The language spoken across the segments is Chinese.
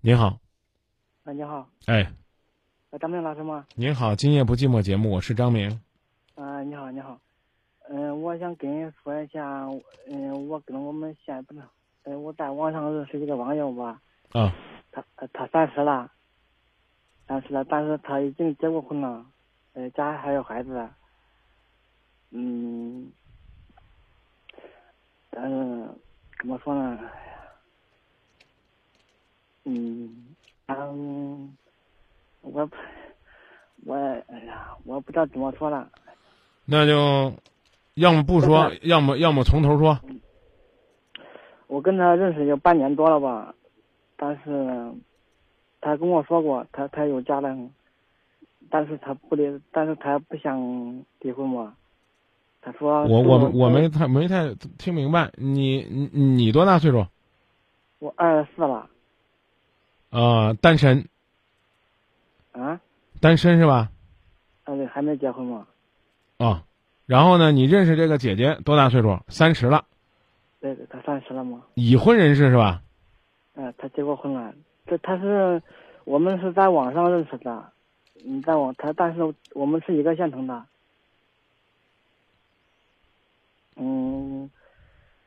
您好，啊，你好，哎，呃，张明老师吗？您好，今夜不寂寞节目，我是张明。啊，你好，你好，嗯、我想跟你说一下，嗯、我跟我们县不是，呃，我在网上认识一个网友吧，啊，他呃他三十了，三十了，但是他已经结过婚了，呃，家还有孩子，嗯，但是怎么说呢？嗯，嗯，我，我哎呀，我不知道怎么说了。那就要么不说，要么要么从头说。我跟他认识有半年多了吧，但是他跟我说过，他他有家人，但是他不离，但是他不想离婚嘛。他说我我我没太没太听明白，你你你多大岁数？我二十四了啊、单身，啊，单身是吧？啊对，还没结婚嘛。啊，然后呢，你认识这个姐姐多大岁数？三十了，对对，他三十了吗。已婚人士是吧？嗯、她结过婚了。这她是我们是在网上认识的，嗯，在网她但是我们是一个县城的。嗯，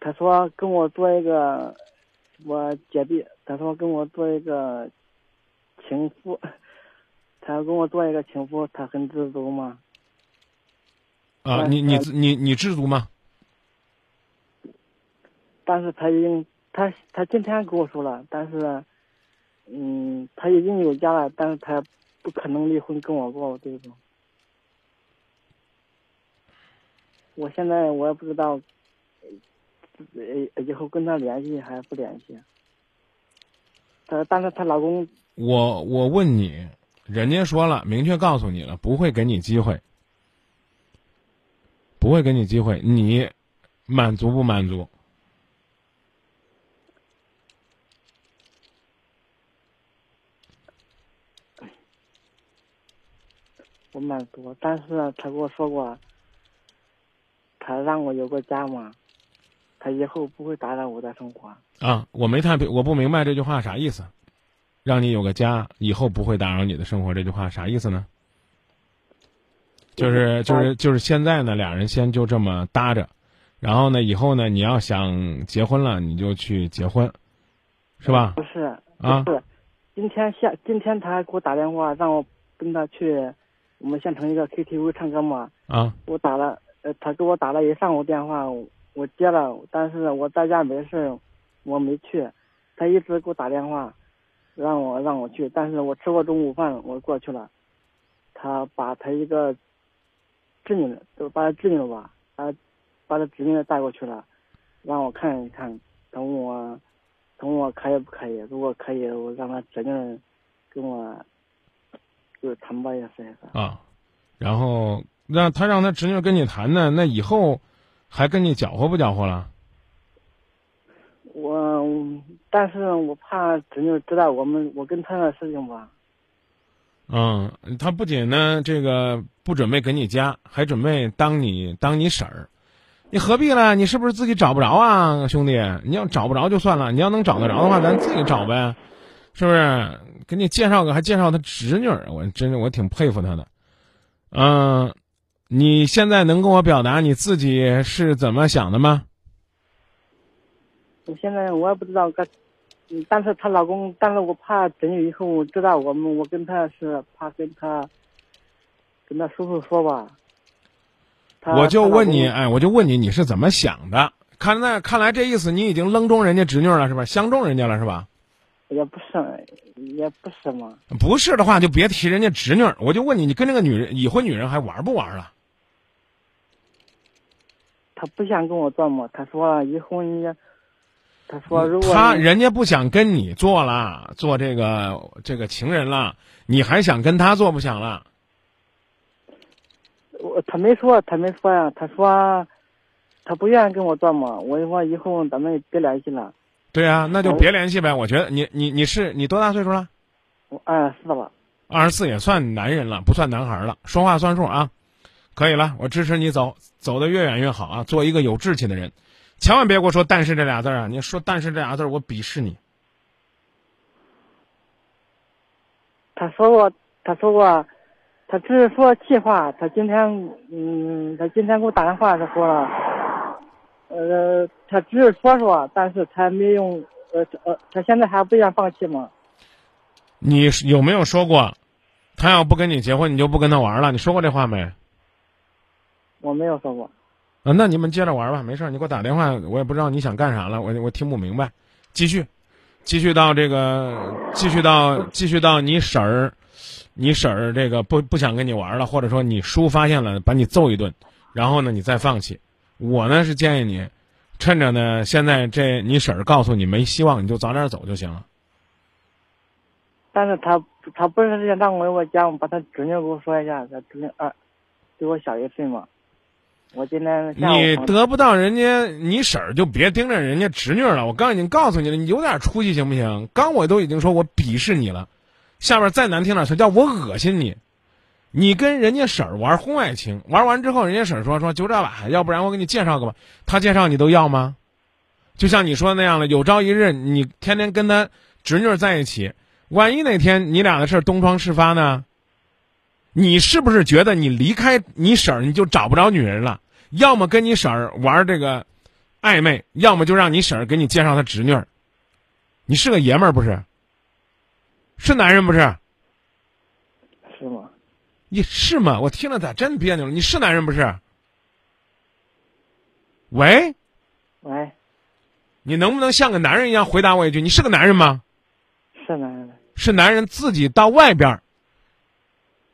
他说跟我做一个我姐弟，他说跟我做一个情妇，他要跟我做一个情妇，他很知足嘛。啊，嗯你你呃你你知足吗？但是他已经他他今天跟我说了，但是，嗯，他已经有家了，但是他不可能离婚跟我过这种。我现在我也不知道，呃，以后跟他联系还是不联系。她但是她老公我我问你，人家说了，明确告诉你了，不会给你机会，不会给你机会，你满足不满足？我满足，但是他跟我说过，他让我有个家嘛，他以后不会打扰我的生活。啊，我没太我不明白这句话啥意思，让你有个家，以后不会打扰你的生活，这句话啥意思呢？就是就是就是现在呢，俩人先就这么搭着，然后呢，以后呢，你要想结婚了，你就去结婚，是吧不？是，啊不是，今天下今天他还给我打电话，让我跟他去我们县城一个 KTV 唱歌嘛。啊我打了，呃，他给我打了一上午电话，我接了，但是我在家没事，我没去。他一直给我打电话，让我让我去，但是我吃过中午饭，我过去了。他把他一个侄女，就把他侄女吧，把把他侄女带过去了，让我看一看，等我等我可以不可以？如果可以，我让他侄女跟我就是谈吧，也是也是。啊，然后让他让他侄女跟你谈呢，那以后还跟你搅和不搅和了？我，但是我怕侄女知道我们我跟他的事情吧。嗯，他不仅呢这个不准备给你家，还准备当你当你婶儿，你何必呢？你是不是自己找不着啊，兄弟？你要找不着就算了，你要能找得着的话，咱自己找呗，是不是？给你介绍个，还介绍他侄女儿，我真的我挺佩服他的。嗯，你现在能跟我表达你自己是怎么想的吗？我现在我也不知道该，嗯但是她老公，但是我怕侄女以后我知道我们我跟他是怕跟他跟他叔叔说吧。她我就问你，哎，我就问你，你是怎么想的？看那看来这意思，你已经扔中人家侄女了是吧？相中人家了是吧？也不是也不是嘛，不是的话，就别提人家侄女儿。我就问你，你跟那个女人已婚女人还玩不玩了？他不想跟我做嘛，他说以后你，他说如果他人家不想跟你做了，做这个这个情人了，你还想跟他做不想了？我他没说，他没说呀，他说他不愿意跟我做嘛，我说以后咱们别联系了，对啊，那就别联系呗。我觉得你你你是你多大岁数了？我二十四了，二十四也算男人了，不算男孩了，说话算数啊。可以了，我支持你走，走得越远越好啊！做一个有志气的人，千万别给我说“但是”这俩字儿啊！你说“但是”这俩字儿，我鄙视你。他说过，他说过，他只是说气话。他今天，嗯，他今天给我打电话，他说了，呃，他只是说说，但是他没用，呃呃，他现在还不愿放弃吗？你有没有说过，他要不跟你结婚，你就不跟他玩了？你说过这话没？我没有说过。啊，那你们接着玩吧，没事儿。你给我打电话，我也不知道你想干啥了，我我听不明白。继续，继续到这个，继续到继续到你婶儿，你婶儿这个不不想跟你玩了，或者说你叔发现了，把你揍一顿，然后呢你再放弃。我呢是建议你，趁着呢现在这你婶儿告诉你没希望，你就早点走就行了。但是他他不是让我我家，我，把他侄女给我说一下，他侄女二比我小一岁嘛。我今天你得不到人家你婶儿，就别盯着人家侄女了。我刚已经告诉你了，你有点出息行不行？刚我都已经说我鄙视你了，下边再难听点，他叫我恶心你。你跟人家婶儿玩婚外情，玩完之后，人家婶儿说说就这吧，要不然我给你介绍个吧。他介绍你都要吗？就像你说的那样了，有朝一日你天天跟他侄女在一起，万一哪天你俩的事儿东窗事发呢？你是不是觉得你离开你婶儿你就找不着女人了？要么跟你婶儿玩这个暧昧，要么就让你婶儿给你介绍她侄女儿。你是个爷们儿不是？是男人不是？是吗？你是吗？我听了咋真别扭了？你是男人不是？喂，喂，你能不能像个男人一样回答我一句？你是个男人吗？是男人。是男人自己到外边儿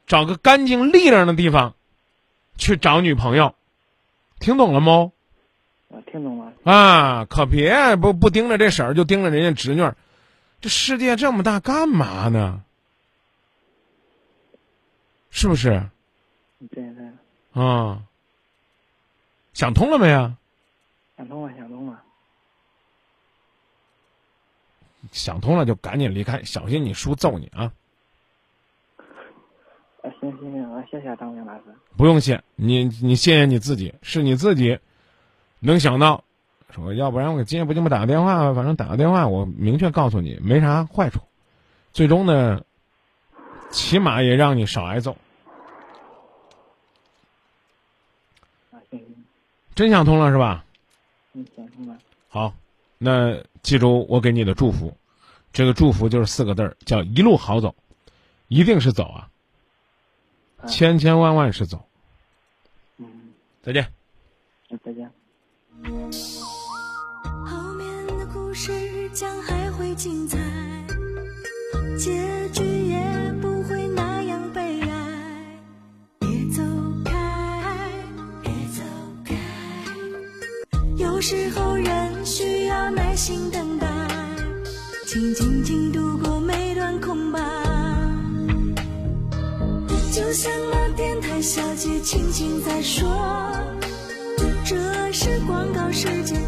找个干净利落的地方去找女朋友，听懂了吗？我听懂了。啊，可别不不盯着这婶儿，就盯着人家侄女儿。这世界这么大，干嘛呢？是不是？对对，啊，想通了没啊？想通了，想通了。想通了就赶紧离开，小心你叔揍你啊！啊，行行行，我谢谢张明老师。不用谢，你你谢谢你自己，是你自己能想到，说要不然我今夜不这么打个电话，反正打个电话，我明确告诉你没啥坏处，最终呢，起码也让你少挨揍。啊，行行，真想通了是吧？嗯，想通了。好，那记住我给你的祝福，这个祝福就是四个字儿，叫一路好走，一定是走啊，啊千千万万是走。嗯，再见。那再见。后面的故事将还会精彩，结局也不会那样悲哀。别走开，别走开，有时候像那电台小姐轻轻在说。这是广告时间，